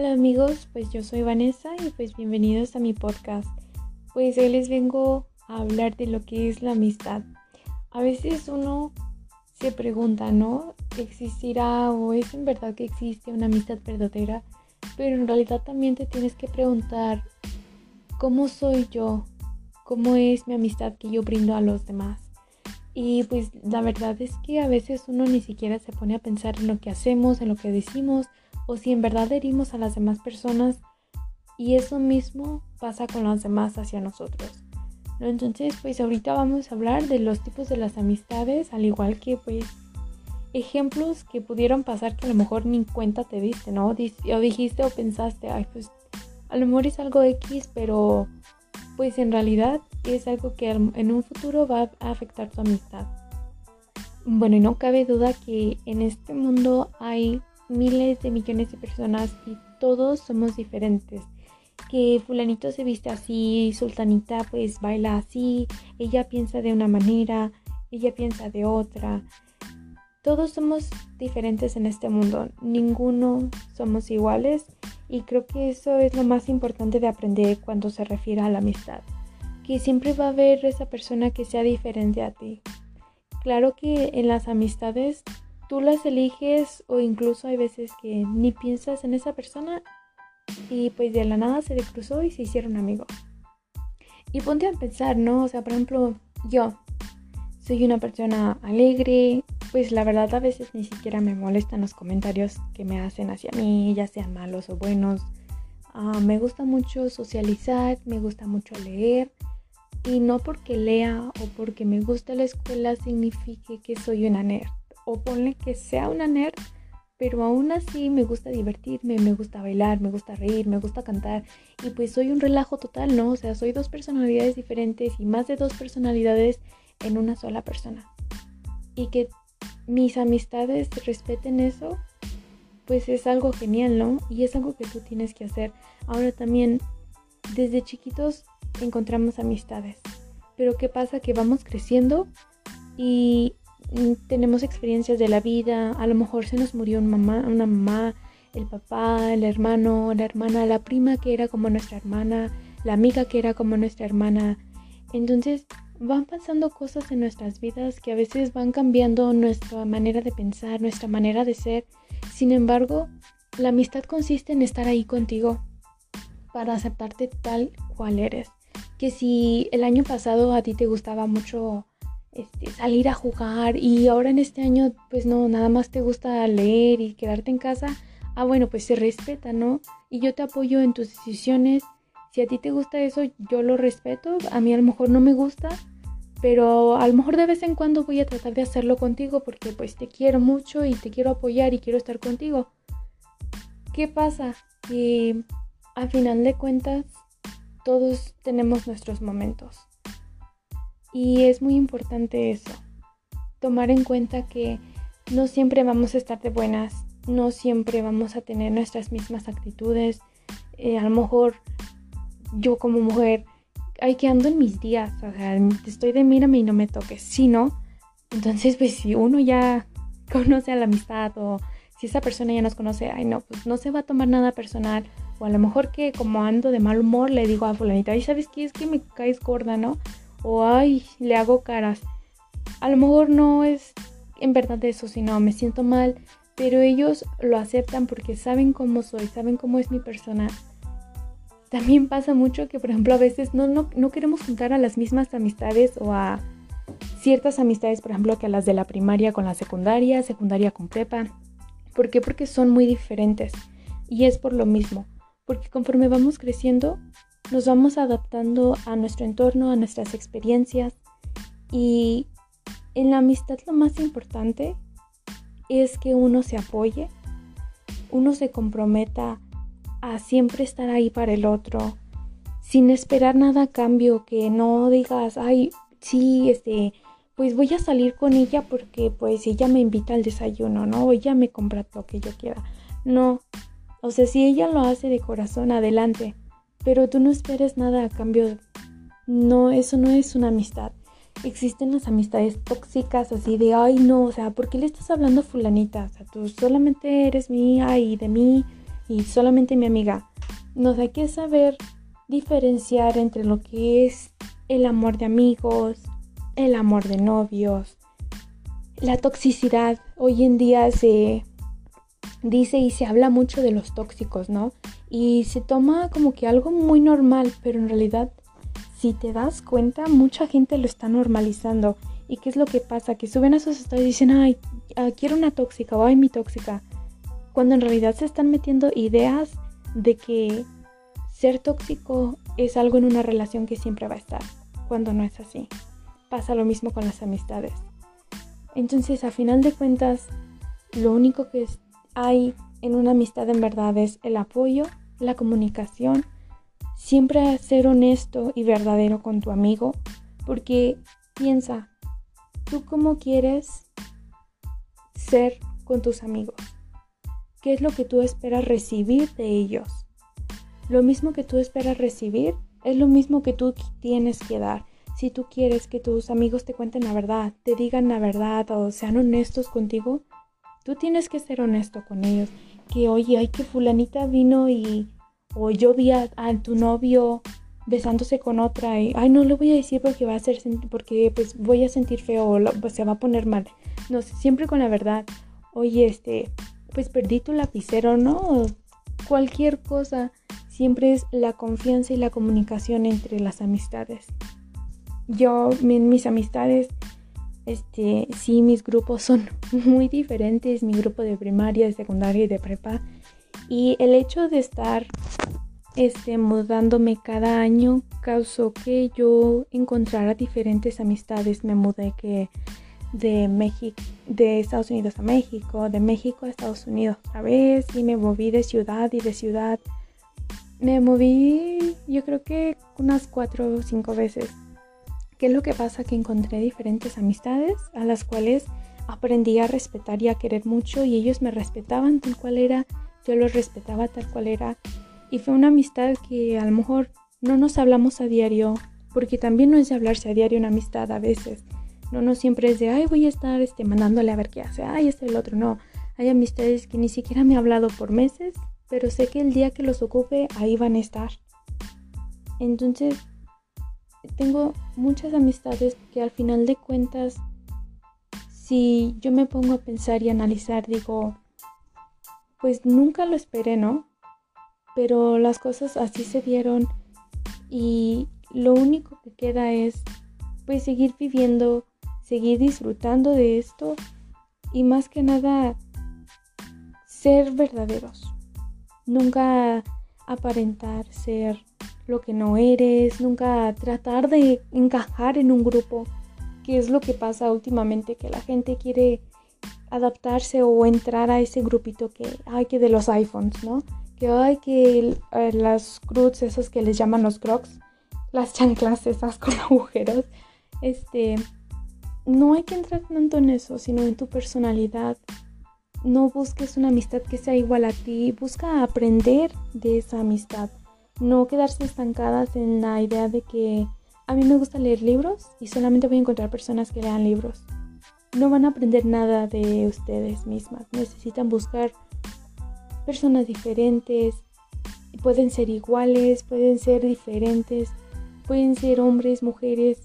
Hola amigos, pues yo soy Vanessa y pues bienvenidos a mi podcast. Pues hoy les vengo a hablar de lo que es la amistad. A veces uno se pregunta, ¿no? ¿Existirá o es en verdad que existe una amistad verdadera? Pero en realidad también te tienes que preguntar, ¿cómo soy yo? ¿Cómo es mi amistad que yo brindo a los demás? Y pues la verdad es que a veces uno ni siquiera se pone a pensar en lo que hacemos, en lo que decimos, o si en verdad herimos a las demás personas. Y eso mismo pasa con los demás hacia nosotros. Entonces, pues ahorita vamos a hablar de los tipos de las amistades, al igual que pues ejemplos que pudieron pasar que a lo mejor ni cuenta te diste, ¿no? O dijiste o pensaste, ay, pues a lo mejor es algo X, pero pues en realidad es algo que en un futuro va a afectar tu amistad. Bueno, y no cabe duda que en este mundo hay miles de millones de personas y todos somos diferentes. Que fulanito se viste así, sultanita pues baila así, ella piensa de una manera, ella piensa de otra. Todos somos diferentes en este mundo, ninguno somos iguales y creo que eso es lo más importante de aprender cuando se refiere a la amistad que siempre va a haber esa persona que sea diferente a ti. Claro que en las amistades tú las eliges o incluso hay veces que ni piensas en esa persona y pues de la nada se le cruzó y se hicieron amigos. Y ponte a pensar, ¿no? O sea, por ejemplo, yo soy una persona alegre, pues la verdad a veces ni siquiera me molestan los comentarios que me hacen hacia mí, ya sean malos o buenos. Ah, me gusta mucho socializar, me gusta mucho leer y no porque lea o porque me gusta la escuela signifique que soy una nerd. O ponle que sea una nerd, pero aún así me gusta divertirme, me gusta bailar, me gusta reír, me gusta cantar. Y pues soy un relajo total, ¿no? O sea, soy dos personalidades diferentes y más de dos personalidades en una sola persona. Y que mis amistades respeten eso, pues es algo genial, ¿no? Y es algo que tú tienes que hacer. Ahora también, desde chiquitos encontramos amistades. Pero ¿qué pasa? Que vamos creciendo y tenemos experiencias de la vida. A lo mejor se nos murió una mamá, una mamá, el papá, el hermano, la hermana, la prima que era como nuestra hermana, la amiga que era como nuestra hermana. Entonces van pasando cosas en nuestras vidas que a veces van cambiando nuestra manera de pensar, nuestra manera de ser. Sin embargo, la amistad consiste en estar ahí contigo para aceptarte tal cual eres que si el año pasado a ti te gustaba mucho este, salir a jugar y ahora en este año pues no, nada más te gusta leer y quedarte en casa, ah bueno, pues se respeta, ¿no? Y yo te apoyo en tus decisiones. Si a ti te gusta eso, yo lo respeto. A mí a lo mejor no me gusta, pero a lo mejor de vez en cuando voy a tratar de hacerlo contigo porque pues te quiero mucho y te quiero apoyar y quiero estar contigo. ¿Qué pasa? Que a final de cuentas todos tenemos nuestros momentos. Y es muy importante eso, tomar en cuenta que no siempre vamos a estar de buenas, no siempre vamos a tener nuestras mismas actitudes. Eh, a lo mejor yo como mujer, hay que ando en mis días, o sea, estoy de mírame y no me toques. Si no, entonces pues si uno ya conoce a la amistad o si esa persona ya nos conoce, ay no, pues no se va a tomar nada personal o a lo mejor que como ando de mal humor le digo a fulanita, ay, ¿sabes qué? Es que me caes gorda, ¿no? O ay, le hago caras. A lo mejor no es en verdad eso, sino me siento mal, pero ellos lo aceptan porque saben cómo soy, saben cómo es mi persona. También pasa mucho que, por ejemplo, a veces no, no, no queremos juntar a las mismas amistades o a ciertas amistades, por ejemplo, que a las de la primaria con la secundaria, secundaria con prepa. ¿Por qué? Porque son muy diferentes. Y es por lo mismo porque conforme vamos creciendo, nos vamos adaptando a nuestro entorno, a nuestras experiencias y en la amistad lo más importante es que uno se apoye, uno se comprometa a siempre estar ahí para el otro, sin esperar nada a cambio, que no digas, ay, sí, este, pues voy a salir con ella porque pues ella me invita al desayuno, ¿no? O ella me compra lo que yo quiera. No, o sea, si ella lo hace de corazón, adelante. Pero tú no esperes nada a cambio. No, eso no es una amistad. Existen las amistades tóxicas así de, ay no, o sea, ¿por qué le estás hablando a fulanita? O sea, tú solamente eres mía y de mí y solamente mi amiga. Nos hay que saber diferenciar entre lo que es el amor de amigos, el amor de novios, la toxicidad. Hoy en día se dice y se habla mucho de los tóxicos, ¿no? Y se toma como que algo muy normal, pero en realidad, si te das cuenta, mucha gente lo está normalizando. ¿Y qué es lo que pasa? Que suben a sus estados y dicen, ay, ah, quiero una tóxica o ay, mi tóxica. Cuando en realidad se están metiendo ideas de que ser tóxico es algo en una relación que siempre va a estar, cuando no es así. Pasa lo mismo con las amistades. Entonces, a final de cuentas, lo único que hay en una amistad en verdad es el apoyo, la comunicación, siempre ser honesto y verdadero con tu amigo, porque piensa, ¿tú cómo quieres ser con tus amigos? ¿Qué es lo que tú esperas recibir de ellos? Lo mismo que tú esperas recibir es lo mismo que tú tienes que dar. Si tú quieres que tus amigos te cuenten la verdad, te digan la verdad o sean honestos contigo, tú tienes que ser honesto con ellos. Que oye, ay, que fulanita vino y... O yo vi a, tu novio besándose con otra y... Ay, no le voy a decir porque va a ser... Porque pues voy a sentir feo o se va a poner mal. No, siempre con la verdad. Oye, este... Pues perdí tu lapicero, ¿no? Cualquier cosa siempre es la confianza y la comunicación entre las amistades. Yo, mis amistades, este, sí, mis grupos son muy diferentes, mi grupo de primaria, de secundaria y de prepa. Y el hecho de estar este, mudándome cada año causó que yo encontrara diferentes amistades. Me mudé que de Estados Unidos a México, de México a Estados Unidos otra vez y me moví de ciudad y de ciudad me moví yo creo que unas cuatro o cinco veces. ¿Qué es lo que pasa? Que encontré diferentes amistades a las cuales aprendí a respetar y a querer mucho y ellos me respetaban tal cual era, yo los respetaba tal cual era. Y fue una amistad que a lo mejor no nos hablamos a diario, porque también no es de hablarse a diario una amistad a veces. No, no siempre es de, ay, voy a estar este, mandándole a ver qué hace, ay, este el otro. No, hay amistades que ni siquiera me ha hablado por meses pero sé que el día que los ocupe ahí van a estar. Entonces, tengo muchas amistades que al final de cuentas, si yo me pongo a pensar y analizar, digo, pues nunca lo esperé, ¿no? Pero las cosas así se dieron y lo único que queda es pues seguir viviendo, seguir disfrutando de esto y más que nada ser verdaderos. Nunca aparentar ser lo que no eres, nunca tratar de encajar en un grupo, que es lo que pasa últimamente, que la gente quiere adaptarse o entrar a ese grupito que hay que de los iPhones, ¿no? Que hay que eh, las cruz, esas que les llaman los crocs, las chanclas esas con agujeros, este, no hay que entrar tanto en eso, sino en tu personalidad, no busques una amistad que sea igual a ti, busca aprender de esa amistad, no quedarse estancadas en la idea de que a mí me gusta leer libros y solamente voy a encontrar personas que lean libros. No van a aprender nada de ustedes mismas, necesitan buscar personas diferentes, pueden ser iguales, pueden ser diferentes, pueden ser hombres, mujeres,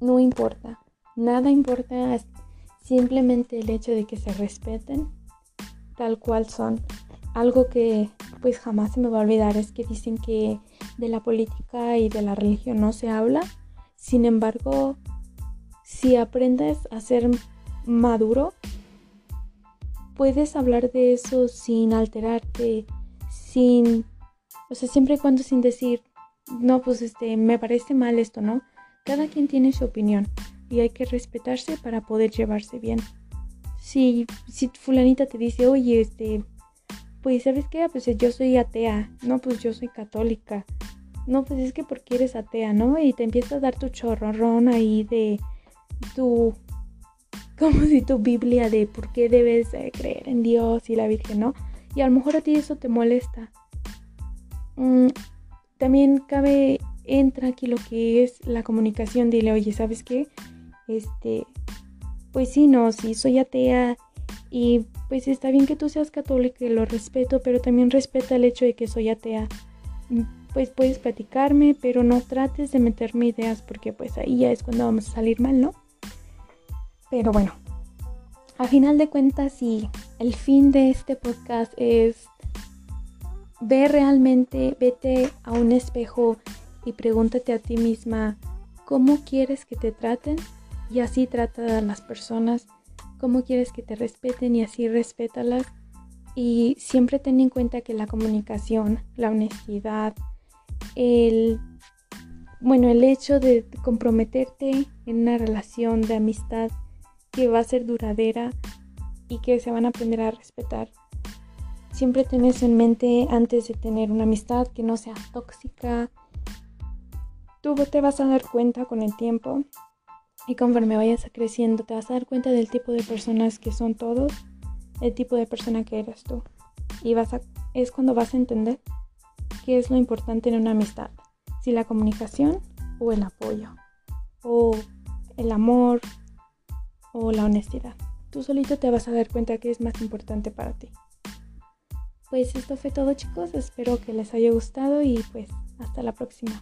no importa, nada importa Simplemente el hecho de que se respeten tal cual son. Algo que pues jamás se me va a olvidar es que dicen que de la política y de la religión no se habla. Sin embargo, si aprendes a ser maduro, puedes hablar de eso sin alterarte, sin, o sea, siempre y cuando sin decir, no, pues este, me parece mal esto, ¿no? Cada quien tiene su opinión y hay que respetarse para poder llevarse bien. Si, si fulanita te dice, oye, este, pues sabes qué, pues yo soy atea, no, pues yo soy católica, no, pues es que porque eres atea, ¿no? Y te empieza a dar tu chorrón ahí de tu, como si tu Biblia de por qué debes creer en Dios y la Virgen, ¿no? Y a lo mejor a ti eso te molesta. Mm, también cabe, entra aquí lo que es la comunicación, dile, oye, ¿sabes qué? este, pues sí, no, sí soy atea y pues está bien que tú seas católica y lo respeto, pero también respeta el hecho de que soy atea. Mm, pues puedes platicarme, pero no trates de meterme ideas porque pues ahí ya es cuando vamos a salir mal, ¿no? Pero bueno, a final de cuentas, sí, el fin de este podcast es ver realmente, vete a un espejo y pregúntate a ti misma cómo quieres que te traten y así trata a las personas, cómo quieres que te respeten y así respétalas. Y siempre ten en cuenta que la comunicación, la honestidad, el bueno, el hecho de comprometerte en una relación de amistad que va a ser duradera y que se van a aprender a respetar. Siempre tenés en mente antes de tener una amistad que no sea tóxica. Tú te vas a dar cuenta con el tiempo y conforme vayas creciendo te vas a dar cuenta del tipo de personas que son todos, el tipo de persona que eres tú. Y vas a, es cuando vas a entender qué es lo importante en una amistad. Si la comunicación o el apoyo o el amor o la honestidad. Tú solito te vas a dar cuenta que es más importante para ti. Pues esto fue todo chicos, espero que les haya gustado y pues hasta la próxima.